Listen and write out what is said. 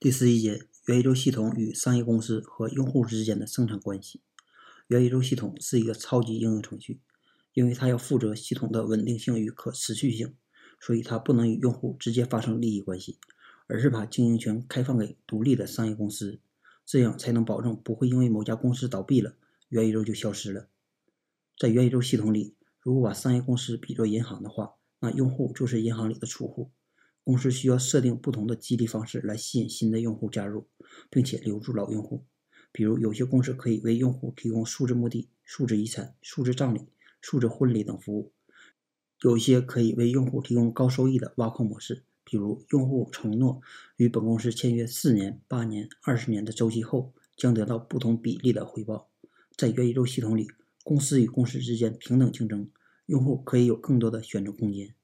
第十一节，元宇宙系统与商业公司和用户之间的生产关系。元宇宙系统是一个超级应用程序，因为它要负责系统的稳定性与可持续性，所以它不能与用户直接发生利益关系，而是把经营权开放给独立的商业公司，这样才能保证不会因为某家公司倒闭了，元宇宙就消失了。在元宇宙系统里，如果把商业公司比作银行的话，那用户就是银行里的储户。公司需要设定不同的激励方式来吸引新的用户加入，并且留住老用户。比如，有些公司可以为用户提供数字墓地、数字遗产、数字葬礼、数字婚礼等服务；有一些可以为用户提供高收益的挖矿模式，比如用户承诺与本公司签约四年、八年、二十年的周期后，将得到不同比例的回报。在元宇宙系统里，公司与公司之间平等竞争，用户可以有更多的选择空间。